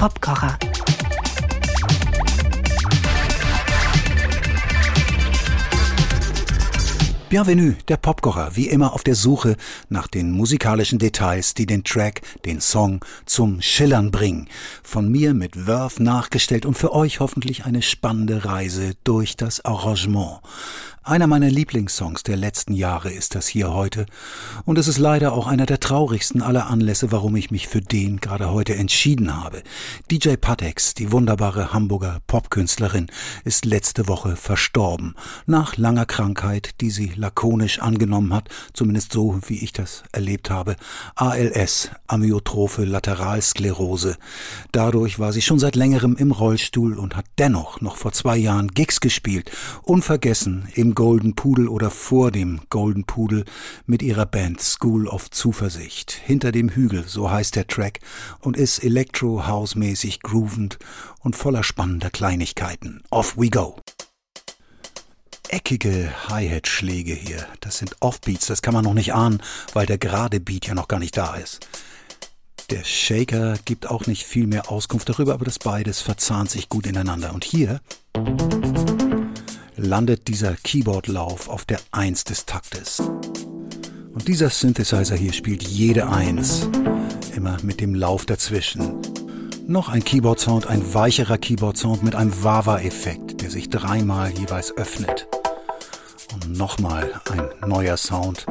Popkocher. Bienvenue, der Popkocher, wie immer auf der Suche nach den musikalischen Details, die den Track, den Song zum Schillern bringen. Von mir mit Verve nachgestellt und für euch hoffentlich eine spannende Reise durch das Arrangement. Einer meiner Lieblingssongs der letzten Jahre ist das hier heute und es ist leider auch einer der traurigsten aller Anlässe, warum ich mich für den gerade heute entschieden habe. DJ Patex, die wunderbare Hamburger Popkünstlerin, ist letzte Woche verstorben, nach langer Krankheit, die sie lakonisch angenommen hat, zumindest so, wie ich das erlebt habe. ALS, Amyotrophe Lateralsklerose. Dadurch war sie schon seit längerem im Rollstuhl und hat dennoch noch vor zwei Jahren Gigs gespielt, unvergessen im Golden Pudel oder vor dem Golden Pudel mit ihrer Band School of Zuversicht. Hinter dem Hügel, so heißt der Track, und ist Electro-House-mäßig groovend und voller spannender Kleinigkeiten. Off we go! Eckige Hi-Hat-Schläge hier, das sind Offbeats, das kann man noch nicht ahnen, weil der gerade Beat ja noch gar nicht da ist. Der Shaker gibt auch nicht viel mehr Auskunft darüber, aber das beides verzahnt sich gut ineinander. Und hier landet dieser Keyboardlauf auf der Eins des Taktes. Und dieser Synthesizer hier spielt jede Eins, immer mit dem Lauf dazwischen. Noch ein Keyboard-Sound, ein weicherer Keyboard-Sound mit einem Wawa-Effekt, der sich dreimal jeweils öffnet. Und nochmal ein neuer Sound,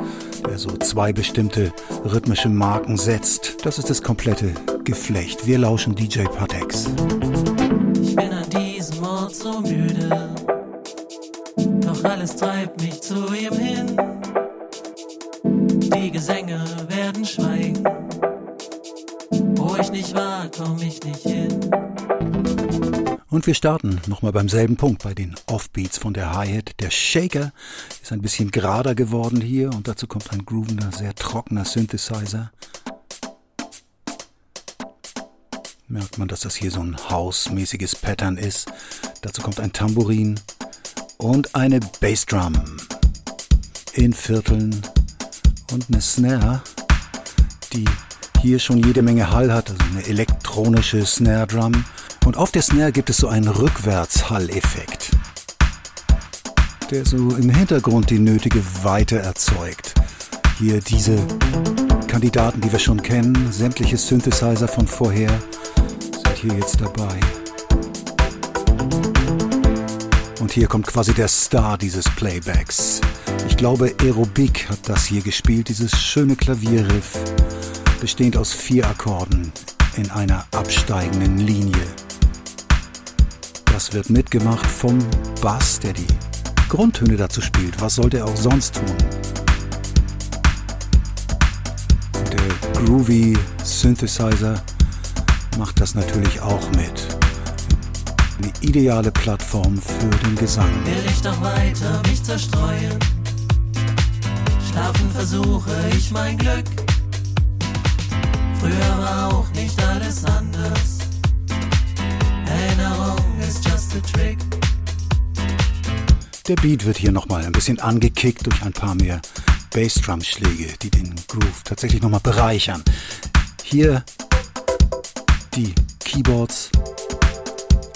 der so zwei bestimmte rhythmische Marken setzt. Das ist das komplette Geflecht. Wir lauschen DJ Patex. Ich bin an diesem Ort so müde doch alles treibt mich zu ihm hin. Die Gesänge werden schweigen. Wo ich nicht war, komm ich nicht hin. Und wir starten nochmal beim selben Punkt, bei den Offbeats von der Hi-Hat. Der Shaker ist ein bisschen gerader geworden hier und dazu kommt ein groovender, sehr trockener Synthesizer. Merkt man, dass das hier so ein hausmäßiges Pattern ist. Dazu kommt ein Tambourin und eine Bassdrum in Vierteln und eine Snare, die hier schon jede Menge Hall hat, also eine elektronische Snare Drum. Und auf der Snare gibt es so einen Rückwärts-Hall-Effekt, der so im Hintergrund die nötige Weite erzeugt. Hier diese Kandidaten, die wir schon kennen, sämtliche Synthesizer von vorher sind hier jetzt dabei. Und hier kommt quasi der Star dieses Playbacks. Ich glaube, Aerobik hat das hier gespielt, dieses schöne Klavierriff, bestehend aus vier Akkorden in einer absteigenden Linie. Das wird mitgemacht vom Bass, der die Grundtöne dazu spielt. Was sollte er auch sonst tun? Der groovy Synthesizer macht das natürlich auch mit eine ideale Plattform für den Gesang. Will ich doch weiter mich zerstreuen. Schlafen versuche ich mein Glück. Früher war auch nicht alles anders. Erinnerung ist just a trick. Der Beat wird hier nochmal ein bisschen angekickt durch ein paar mehr Bassdrum-Schläge, die den Groove tatsächlich nochmal bereichern. Hier die Keyboards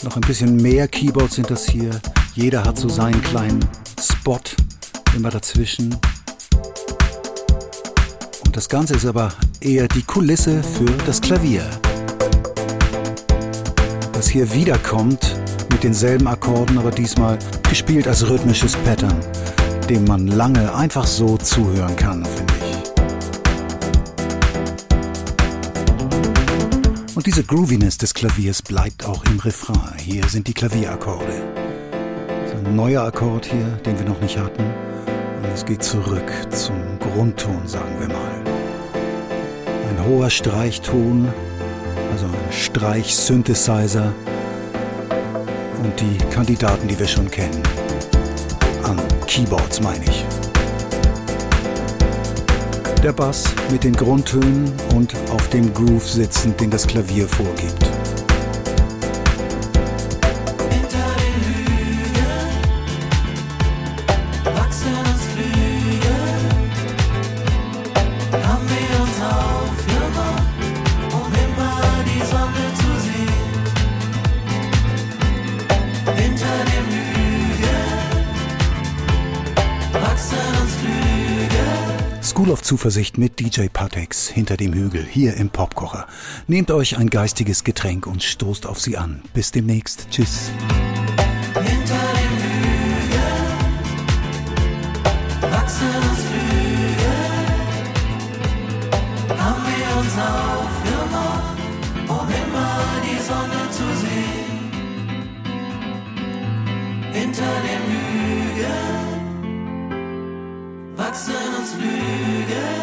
noch ein bisschen mehr Keyboards sind das hier. Jeder hat so seinen kleinen Spot immer dazwischen. Und das Ganze ist aber eher die Kulisse für das Klavier. Das hier wiederkommt mit denselben Akkorden, aber diesmal gespielt als rhythmisches Pattern, dem man lange einfach so zuhören kann, finde Und diese Grooviness des Klaviers bleibt auch im Refrain. Hier sind die Klavierakkorde. Ist ein neuer Akkord hier, den wir noch nicht hatten. Und es geht zurück zum Grundton, sagen wir mal. Ein hoher Streichton, also ein Streich-Synthesizer und die Kandidaten, die wir schon kennen. An Keyboards meine ich der Bass mit den Grundtönen und auf dem Groove sitzend, den das Klavier vorgibt. Auf Zuversicht mit DJ Patex hinter dem Hügel hier im Popkocher. Nehmt euch ein geistiges Getränk und stoßt auf sie an. Bis demnächst. Tschüss. Hinter dem Hügel Herzen uns lügen.